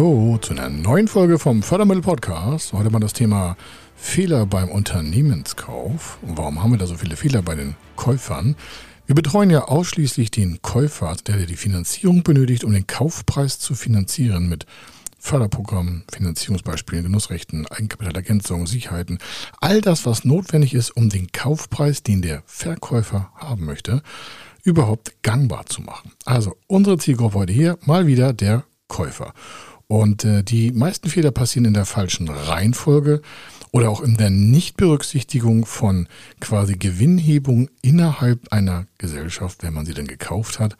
Hallo zu einer neuen Folge vom Fördermittel Podcast. Heute mal das Thema Fehler beim Unternehmenskauf. Und warum haben wir da so viele Fehler bei den Käufern? Wir betreuen ja ausschließlich den Käufer, der die Finanzierung benötigt, um den Kaufpreis zu finanzieren mit Förderprogrammen, Finanzierungsbeispielen, Genussrechten, Eigenkapitalergänzung, Sicherheiten. All das, was notwendig ist, um den Kaufpreis, den der Verkäufer haben möchte, überhaupt gangbar zu machen. Also unsere Zielgruppe heute hier mal wieder der Käufer. Und äh, die meisten Fehler passieren in der falschen Reihenfolge oder auch in der Nichtberücksichtigung von quasi Gewinnhebung innerhalb einer Gesellschaft, wenn man sie denn gekauft hat.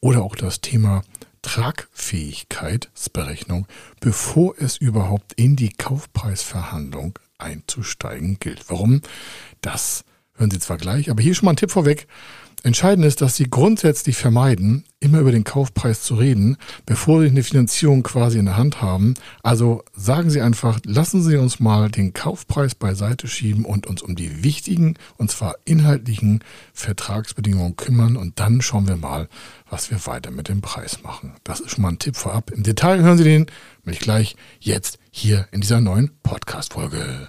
Oder auch das Thema Tragfähigkeitsberechnung, bevor es überhaupt in die Kaufpreisverhandlung einzusteigen gilt. Warum? Das hören Sie zwar gleich, aber hier schon mal ein Tipp vorweg. Entscheidend ist, dass Sie grundsätzlich vermeiden, immer über den Kaufpreis zu reden, bevor Sie eine Finanzierung quasi in der Hand haben. Also sagen Sie einfach, lassen Sie uns mal den Kaufpreis beiseite schieben und uns um die wichtigen, und zwar inhaltlichen Vertragsbedingungen kümmern und dann schauen wir mal, was wir weiter mit dem Preis machen. Das ist schon mal ein Tipp vorab. Im Detail hören Sie den mich gleich jetzt hier in dieser neuen Podcast-Folge.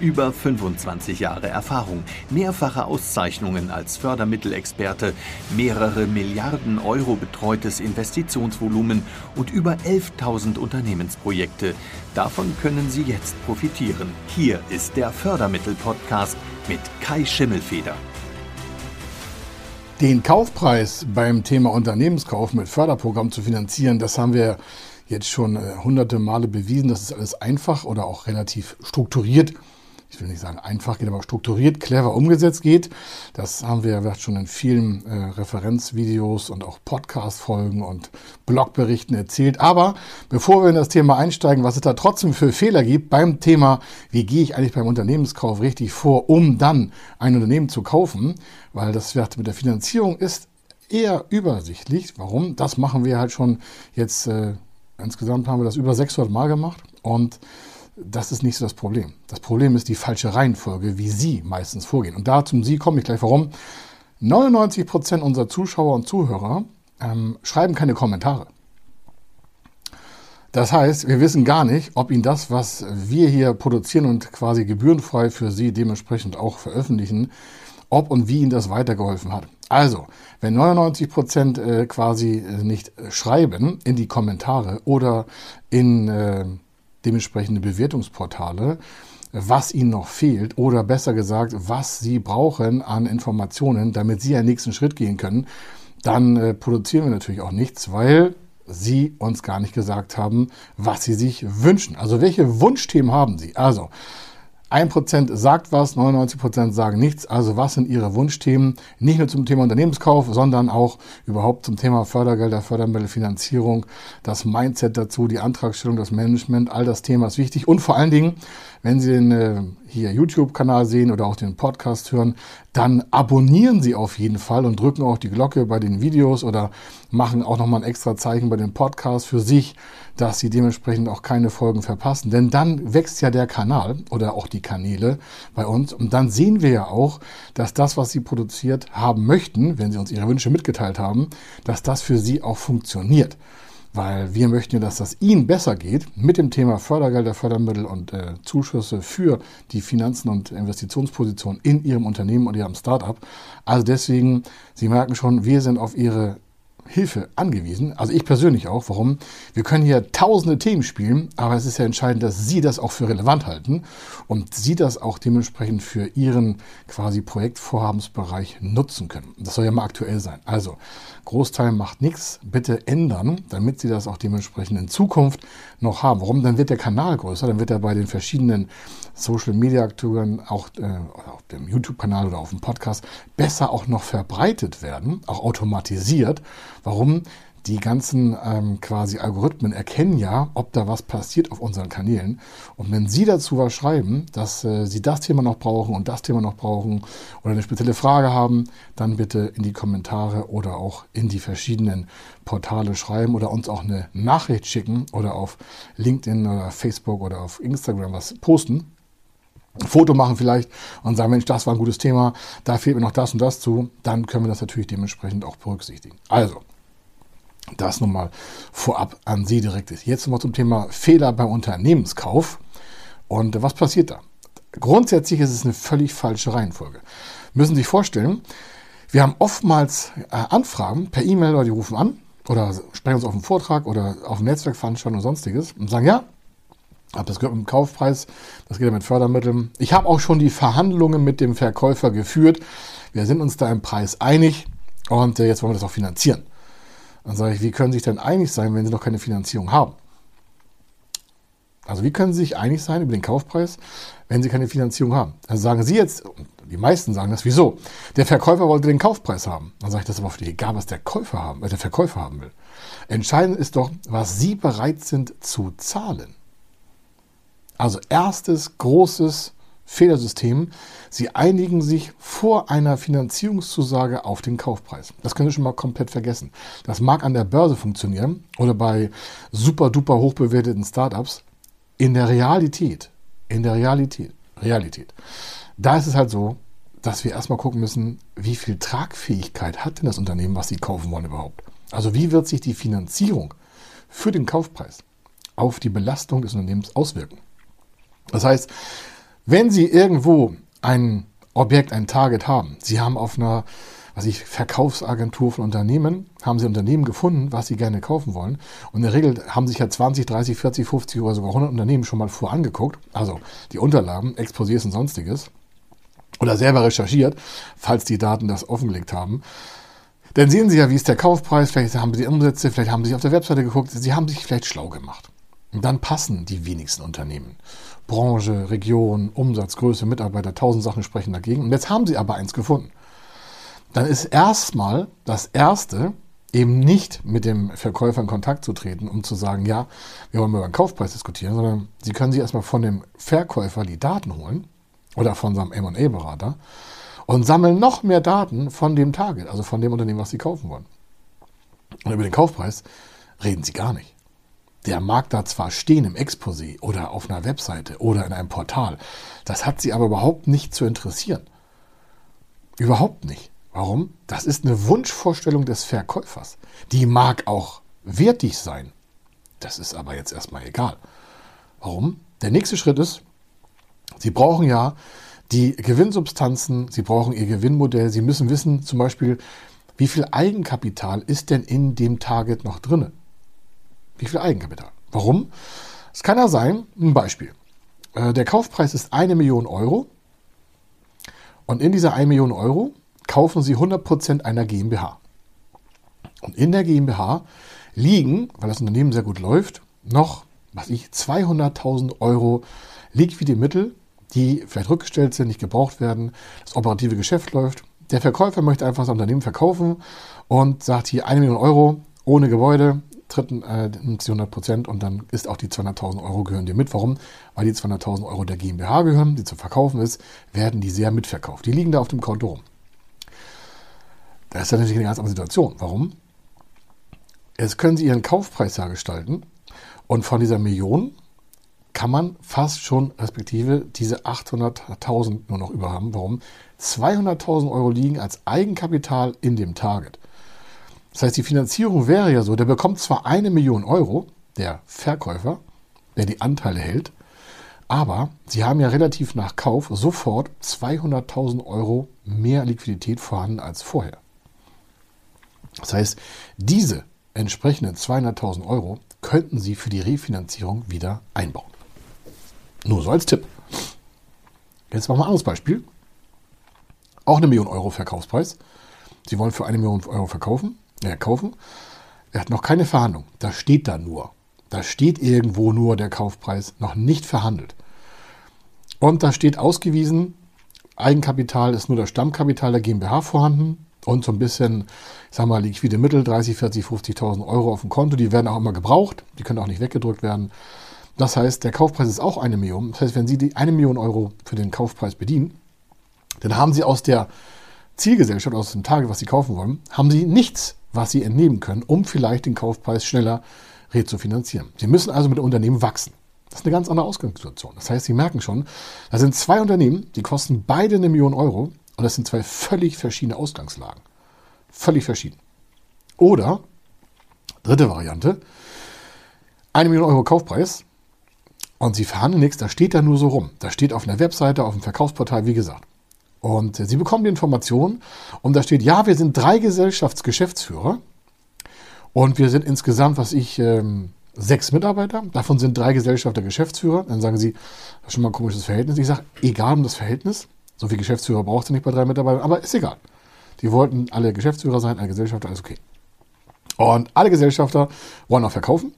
Über 25 Jahre Erfahrung, mehrfache Auszeichnungen als Fördermittelexperte, mehrere Milliarden Euro betreutes Investitionsvolumen und über 11.000 Unternehmensprojekte. Davon können Sie jetzt profitieren. Hier ist der Fördermittel-Podcast mit Kai Schimmelfeder. Den Kaufpreis beim Thema Unternehmenskauf mit Förderprogramm zu finanzieren, das haben wir jetzt schon äh, hunderte Male bewiesen. Das ist alles einfach oder auch relativ strukturiert ich will nicht sagen einfach geht, aber strukturiert, clever umgesetzt geht. Das haben wir ja schon in vielen äh, Referenzvideos und auch Podcast-Folgen und Blogberichten erzählt. Aber bevor wir in das Thema einsteigen, was es da trotzdem für Fehler gibt beim Thema, wie gehe ich eigentlich beim Unternehmenskauf richtig vor, um dann ein Unternehmen zu kaufen, weil das mit der Finanzierung ist eher übersichtlich. Warum? Das machen wir halt schon jetzt, äh, insgesamt haben wir das über 600 Mal gemacht und das ist nicht so das Problem. Das Problem ist die falsche Reihenfolge, wie Sie meistens vorgehen. Und da zum Sie komme ich gleich warum. 99 Prozent unserer Zuschauer und Zuhörer ähm, schreiben keine Kommentare. Das heißt, wir wissen gar nicht, ob Ihnen das, was wir hier produzieren und quasi gebührenfrei für Sie dementsprechend auch veröffentlichen, ob und wie Ihnen das weitergeholfen hat. Also, wenn 99 Prozent äh, quasi äh, nicht schreiben in die Kommentare oder in äh, dementsprechende Bewertungsportale, was ihnen noch fehlt oder besser gesagt, was sie brauchen an Informationen, damit sie einen nächsten Schritt gehen können, dann äh, produzieren wir natürlich auch nichts, weil sie uns gar nicht gesagt haben, was sie sich wünschen. Also welche Wunschthemen haben sie? Also 1% sagt was, 99% sagen nichts. Also was sind Ihre Wunschthemen? Nicht nur zum Thema Unternehmenskauf, sondern auch überhaupt zum Thema Fördergelder, Fördermittelfinanzierung, das Mindset dazu, die Antragstellung, das Management, all das Thema ist wichtig. Und vor allen Dingen, wenn Sie den hier YouTube-Kanal sehen oder auch den Podcast hören, dann abonnieren Sie auf jeden Fall und drücken auch die Glocke bei den Videos oder machen auch nochmal ein extra Zeichen bei den Podcasts für sich, dass Sie dementsprechend auch keine Folgen verpassen. Denn dann wächst ja der Kanal oder auch die Kanäle bei uns und dann sehen wir ja auch, dass das, was Sie produziert haben möchten, wenn Sie uns Ihre Wünsche mitgeteilt haben, dass das für Sie auch funktioniert weil wir möchten ja, dass das Ihnen besser geht mit dem Thema Fördergelder, Fördermittel und äh, Zuschüsse für die Finanzen und Investitionspositionen in Ihrem Unternehmen und Ihrem Startup. Also deswegen, Sie merken schon, wir sind auf Ihre Hilfe angewiesen. Also ich persönlich auch. Warum? Wir können hier tausende Themen spielen, aber es ist ja entscheidend, dass Sie das auch für relevant halten und Sie das auch dementsprechend für Ihren quasi Projektvorhabensbereich nutzen können. Das soll ja mal aktuell sein. Also Großteil macht nichts. Bitte ändern, damit Sie das auch dementsprechend in Zukunft noch haben. Warum? Dann wird der Kanal größer, dann wird er bei den verschiedenen Social Media Akteuren, auch äh, auf dem YouTube-Kanal oder auf dem Podcast, besser auch noch verbreitet werden, auch automatisiert. Warum? die ganzen ähm, quasi Algorithmen erkennen ja, ob da was passiert auf unseren Kanälen. Und wenn Sie dazu was schreiben, dass äh, Sie das Thema noch brauchen und das Thema noch brauchen oder eine spezielle Frage haben, dann bitte in die Kommentare oder auch in die verschiedenen Portale schreiben oder uns auch eine Nachricht schicken oder auf LinkedIn oder Facebook oder auf Instagram was posten. Foto machen vielleicht und sagen, Mensch, das war ein gutes Thema, da fehlt mir noch das und das zu, dann können wir das natürlich dementsprechend auch berücksichtigen. Also, das nun mal vorab an Sie direkt ist. Jetzt nochmal zum Thema Fehler beim Unternehmenskauf. Und was passiert da? Grundsätzlich ist es eine völlig falsche Reihenfolge. Müssen Sie sich vorstellen, wir haben oftmals äh, Anfragen per E-Mail oder die rufen an oder sprechen uns auf einen Vortrag oder auf eine Netzwerkveranstaltung und sonstiges und sagen, ja, habe das gehört mit dem Kaufpreis, das geht ja mit Fördermitteln. Ich habe auch schon die Verhandlungen mit dem Verkäufer geführt. Wir sind uns da im Preis einig und äh, jetzt wollen wir das auch finanzieren. Dann sage ich, wie können Sie sich denn einig sein, wenn Sie noch keine Finanzierung haben? Also wie können Sie sich einig sein über den Kaufpreis, wenn Sie keine Finanzierung haben? Dann sagen Sie jetzt, die meisten sagen das, wieso? Der Verkäufer wollte den Kaufpreis haben. Dann sage ich, das ist aber die egal, was der Käufer haben, was der Verkäufer haben will. Entscheidend ist doch, was Sie bereit sind zu zahlen. Also erstes großes Fehlersystem. Sie einigen sich vor einer Finanzierungszusage auf den Kaufpreis. Das können Sie schon mal komplett vergessen. Das mag an der Börse funktionieren oder bei super duper hochbewerteten Startups. In der Realität, in der Realität, Realität, da ist es halt so, dass wir erstmal gucken müssen, wie viel Tragfähigkeit hat denn das Unternehmen, was Sie kaufen wollen überhaupt. Also wie wird sich die Finanzierung für den Kaufpreis auf die Belastung des Unternehmens auswirken. Das heißt, wenn Sie irgendwo ein Objekt, ein Target haben, Sie haben auf einer was ich, Verkaufsagentur von Unternehmen, haben Sie Unternehmen gefunden, was Sie gerne kaufen wollen. Und in der Regel haben sich ja 20, 30, 40, 50 oder sogar 100 Unternehmen schon mal vorangeguckt. Also die Unterlagen, Exposés und sonstiges. Oder selber recherchiert, falls die Daten das offengelegt haben. Dann sehen Sie ja, wie ist der Kaufpreis, vielleicht haben Sie die Umsätze, vielleicht haben Sie auf der Webseite geguckt, Sie haben sich vielleicht schlau gemacht. Dann passen die wenigsten Unternehmen. Branche, Region, Umsatz, Größe, Mitarbeiter, tausend Sachen sprechen dagegen. Und jetzt haben sie aber eins gefunden. Dann ist erstmal das Erste, eben nicht mit dem Verkäufer in Kontakt zu treten, um zu sagen, ja, wir wollen über den Kaufpreis diskutieren, sondern Sie können sich erstmal von dem Verkäufer die Daten holen oder von seinem M&A-Berater und sammeln noch mehr Daten von dem Target, also von dem Unternehmen, was Sie kaufen wollen. Und über den Kaufpreis reden Sie gar nicht. Der mag da zwar stehen im Exposé oder auf einer Webseite oder in einem Portal, das hat sie aber überhaupt nicht zu interessieren. Überhaupt nicht. Warum? Das ist eine Wunschvorstellung des Verkäufers. Die mag auch wertig sein. Das ist aber jetzt erstmal egal. Warum? Der nächste Schritt ist, Sie brauchen ja die Gewinnsubstanzen, Sie brauchen Ihr Gewinnmodell, Sie müssen wissen zum Beispiel, wie viel Eigenkapital ist denn in dem Target noch drinne? Wie viel Eigenkapital? Warum? Es kann ja sein, ein Beispiel. Äh, der Kaufpreis ist eine Million Euro und in dieser 1 Million Euro kaufen Sie 100% einer GmbH. Und in der GmbH liegen, weil das Unternehmen sehr gut läuft, noch, was ich, 200.000 Euro liquide Mittel, die vielleicht rückgestellt sind, nicht gebraucht werden, das operative Geschäft läuft. Der Verkäufer möchte einfach das Unternehmen verkaufen und sagt hier eine Million Euro ohne Gebäude, dritten äh, nimmt sie 100 Prozent und dann ist auch die 200.000 Euro gehören dir mit. Warum? Weil die 200.000 Euro der GmbH gehören, die zu verkaufen ist, werden die sehr mitverkauft. Die liegen da auf dem Konto rum. Das ist natürlich eine ganz andere Situation. Warum? Jetzt können Sie Ihren Kaufpreis ja gestalten und von dieser Million kann man fast schon respektive diese 800.000 nur noch überhaben. Warum? 200.000 Euro liegen als Eigenkapital in dem Target. Das heißt, die Finanzierung wäre ja so, der bekommt zwar eine Million Euro, der Verkäufer, der die Anteile hält, aber sie haben ja relativ nach Kauf sofort 200.000 Euro mehr Liquidität vorhanden als vorher. Das heißt, diese entsprechenden 200.000 Euro könnten Sie für die Refinanzierung wieder einbauen. Nur so als Tipp. Jetzt machen wir ein anderes Beispiel. Auch eine Million Euro Verkaufspreis. Sie wollen für eine Million Euro verkaufen äh, kaufen. Er hat noch keine Verhandlung. Da steht da nur. Da steht irgendwo nur der Kaufpreis, noch nicht verhandelt. Und da steht ausgewiesen, Eigenkapital ist nur das Stammkapital der GmbH vorhanden und so ein bisschen, ich sag mal, liquide Mittel, 30, 40, 50.000 Euro auf dem Konto. Die werden auch immer gebraucht, die können auch nicht weggedrückt werden. Das heißt, der Kaufpreis ist auch eine Million. Das heißt, wenn Sie die eine Million Euro für den Kaufpreis bedienen, dann haben Sie aus der Zielgesellschaft, aus dem Tage, was Sie kaufen wollen, haben Sie nichts, was Sie entnehmen können, um vielleicht den Kaufpreis schneller rezufinanzieren. Sie müssen also mit dem Unternehmen wachsen. Das ist eine ganz andere Ausgangssituation. Das heißt, Sie merken schon, da sind zwei Unternehmen, die kosten beide eine Million Euro und das sind zwei völlig verschiedene Ausgangslagen. Völlig verschieden. Oder, dritte Variante, eine Million Euro Kaufpreis und Sie verhandeln nichts, da steht da nur so rum. Da steht auf einer Webseite, auf dem Verkaufsportal, wie gesagt. Und Sie bekommen die Information und da steht, ja, wir sind drei Gesellschaftsgeschäftsführer und wir sind insgesamt, was ich, ähm, sechs Mitarbeiter. Davon sind drei Gesellschafter Geschäftsführer. Dann sagen Sie, das ist schon mal ein komisches Verhältnis. Ich sage, egal um das Verhältnis. So viel Geschäftsführer braucht ihr nicht bei drei Mitarbeitern, aber ist egal. Die wollten alle Geschäftsführer sein, alle Gesellschafter, alles okay. Und alle Gesellschafter wollen auch verkaufen.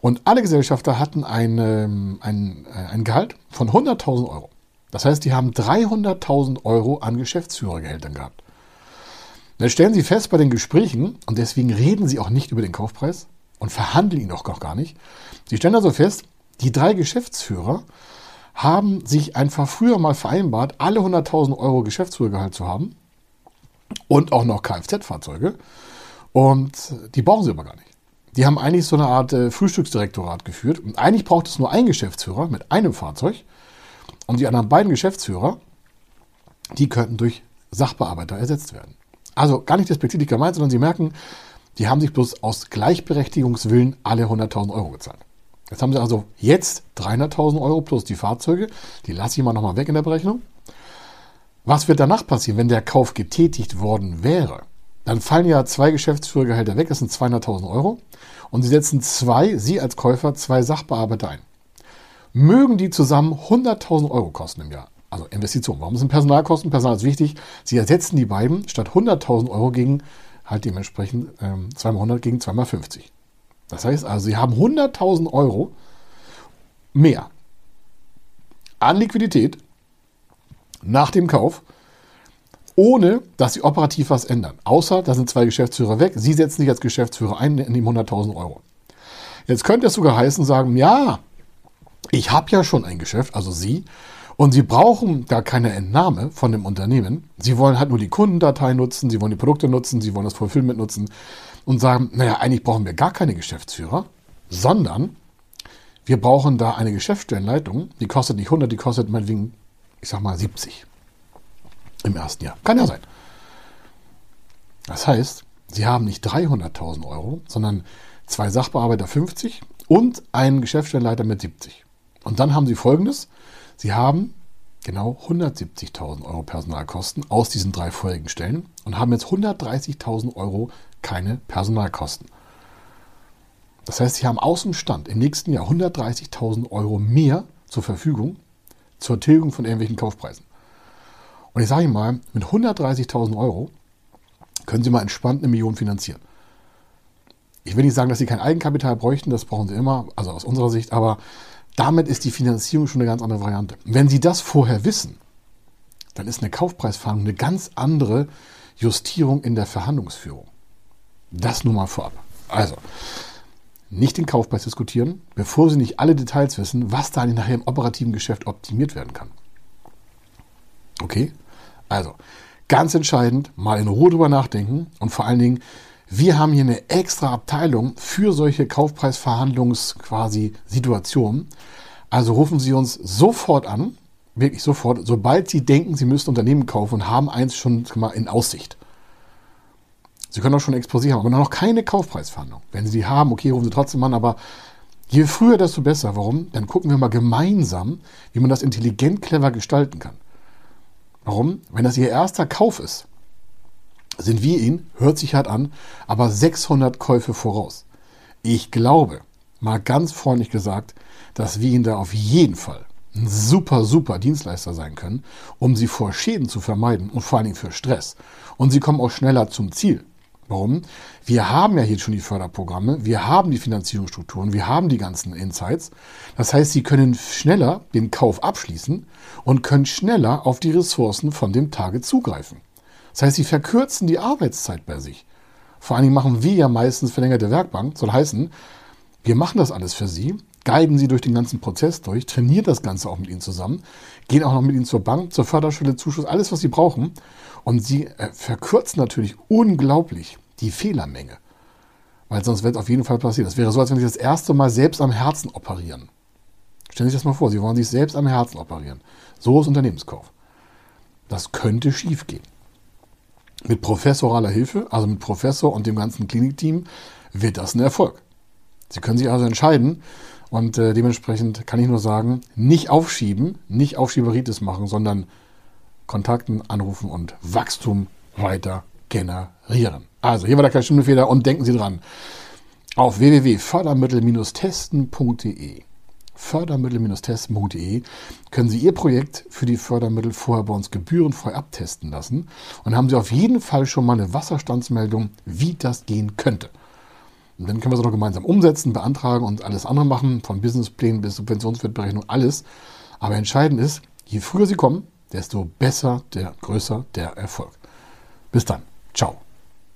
Und alle Gesellschafter hatten ein, ähm, ein, äh, ein Gehalt von 100.000 Euro. Das heißt, die haben 300.000 Euro an Geschäftsführergehältern gehabt. Dann stellen Sie fest bei den Gesprächen, und deswegen reden Sie auch nicht über den Kaufpreis und verhandeln ihn auch gar nicht. Sie stellen also fest, die drei Geschäftsführer haben sich einfach früher mal vereinbart, alle 100.000 Euro Geschäftsführergehalt zu haben und auch noch Kfz-Fahrzeuge. Und die brauchen sie aber gar nicht. Die haben eigentlich so eine Art äh, Frühstücksdirektorat geführt. Und eigentlich braucht es nur einen Geschäftsführer mit einem Fahrzeug. Und die anderen beiden Geschäftsführer, die könnten durch Sachbearbeiter ersetzt werden. Also gar nicht despektierlich gemeint, sondern sie merken, die haben sich bloß aus Gleichberechtigungswillen alle 100.000 Euro gezahlt. Jetzt haben sie also jetzt 300.000 Euro plus die Fahrzeuge. Die lasse ich mal nochmal weg in der Berechnung. Was wird danach passieren, wenn der Kauf getätigt worden wäre? Dann fallen ja zwei Geschäftsführergehälter weg, das sind 200.000 Euro. Und Sie setzen zwei, Sie als Käufer, zwei Sachbearbeiter ein. Mögen die zusammen 100.000 Euro kosten im Jahr? Also Investition. Warum sind Personalkosten? Personal ist wichtig. Sie ersetzen die beiden statt 100.000 Euro gegen halt dementsprechend ähm, 2x100 gegen 2x50. Das heißt also, Sie haben 100.000 Euro mehr an Liquidität nach dem Kauf, ohne dass Sie operativ was ändern. Außer, da sind zwei Geschäftsführer weg. Sie setzen sich als Geschäftsführer ein in die 100.000 Euro. Jetzt könnte es sogar heißen, sagen, ja, ich habe ja schon ein Geschäft, also Sie, und Sie brauchen gar keine Entnahme von dem Unternehmen. Sie wollen halt nur die Kundendatei nutzen, Sie wollen die Produkte nutzen, Sie wollen das Fulfillment nutzen und sagen, naja, eigentlich brauchen wir gar keine Geschäftsführer, sondern wir brauchen da eine Geschäftsstellenleitung, die kostet nicht 100, die kostet meinetwegen, ich sag mal 70 im ersten Jahr. Kann ja sein. Das heißt, Sie haben nicht 300.000 Euro, sondern zwei Sachbearbeiter 50 und einen Geschäftsstellenleiter mit 70. Und dann haben Sie folgendes. Sie haben genau 170.000 Euro Personalkosten aus diesen drei vorigen Stellen und haben jetzt 130.000 Euro keine Personalkosten. Das heißt, Sie haben aus dem Stand im nächsten Jahr 130.000 Euro mehr zur Verfügung zur Tilgung von irgendwelchen Kaufpreisen. Und ich sage Ihnen mal, mit 130.000 Euro können Sie mal entspannt eine Million finanzieren. Ich will nicht sagen, dass Sie kein Eigenkapital bräuchten, das brauchen Sie immer, also aus unserer Sicht, aber damit ist die Finanzierung schon eine ganz andere Variante. Wenn Sie das vorher wissen, dann ist eine Kaufpreisverhandlung eine ganz andere Justierung in der Verhandlungsführung. Das nur mal vorab. Also, nicht den Kaufpreis diskutieren, bevor Sie nicht alle Details wissen, was da nachher im operativen Geschäft optimiert werden kann. Okay? Also, ganz entscheidend, mal in Ruhe drüber nachdenken und vor allen Dingen, wir haben hier eine extra Abteilung für solche Kaufpreisverhandlungs quasi Situationen. Also rufen Sie uns sofort an, wirklich sofort, sobald Sie denken, Sie müssten Unternehmen kaufen und haben eins schon mal in Aussicht. Sie können auch schon Exposé haben, aber noch keine Kaufpreisverhandlung. Wenn Sie die haben, okay, rufen Sie trotzdem an, aber je früher, desto besser. Warum? Dann gucken wir mal gemeinsam, wie man das intelligent, clever gestalten kann. Warum? Wenn das Ihr erster Kauf ist, sind wir Ihnen, hört sich hart an, aber 600 Käufe voraus. Ich glaube, mal ganz freundlich gesagt, dass wir Ihnen da auf jeden Fall ein super, super Dienstleister sein können, um Sie vor Schäden zu vermeiden und vor allen Dingen für Stress. Und Sie kommen auch schneller zum Ziel. Warum? Wir haben ja hier schon die Förderprogramme, wir haben die Finanzierungsstrukturen, wir haben die ganzen Insights. Das heißt, Sie können schneller den Kauf abschließen und können schneller auf die Ressourcen von dem Tage zugreifen. Das heißt, sie verkürzen die Arbeitszeit bei sich. Vor allen Dingen machen wir ja meistens verlängerte Werkbank. Soll heißen, wir machen das alles für sie, guiden sie durch den ganzen Prozess durch, trainieren das Ganze auch mit ihnen zusammen, gehen auch noch mit ihnen zur Bank, zur Förderstelle, Zuschuss, alles, was sie brauchen. Und sie äh, verkürzen natürlich unglaublich die Fehlermenge. Weil sonst wird es auf jeden Fall passieren. Das wäre so, als wenn Sie das erste Mal selbst am Herzen operieren. Stellen Sie sich das mal vor, Sie wollen sich selbst am Herzen operieren. So ist Unternehmenskauf. Das könnte schiefgehen. Mit professoraler Hilfe, also mit Professor und dem ganzen Klinikteam, wird das ein Erfolg. Sie können sich also entscheiden und äh, dementsprechend kann ich nur sagen, nicht aufschieben, nicht Aufschieberitis machen, sondern Kontakten anrufen und Wachstum weiter generieren. Also, hier war der kleine Stundenfeder und denken Sie dran. Auf www.fördermittel-testen.de fördermittel-testen.de können Sie Ihr Projekt für die Fördermittel vorher bei uns gebührenfrei abtesten lassen und haben Sie auf jeden Fall schon mal eine Wasserstandsmeldung, wie das gehen könnte. Und dann können wir es noch gemeinsam umsetzen, beantragen und alles andere machen, von Businessplänen bis Subventionswertberechnung, alles. Aber entscheidend ist, je früher Sie kommen, desto besser, der größer der Erfolg. Bis dann. Ciao.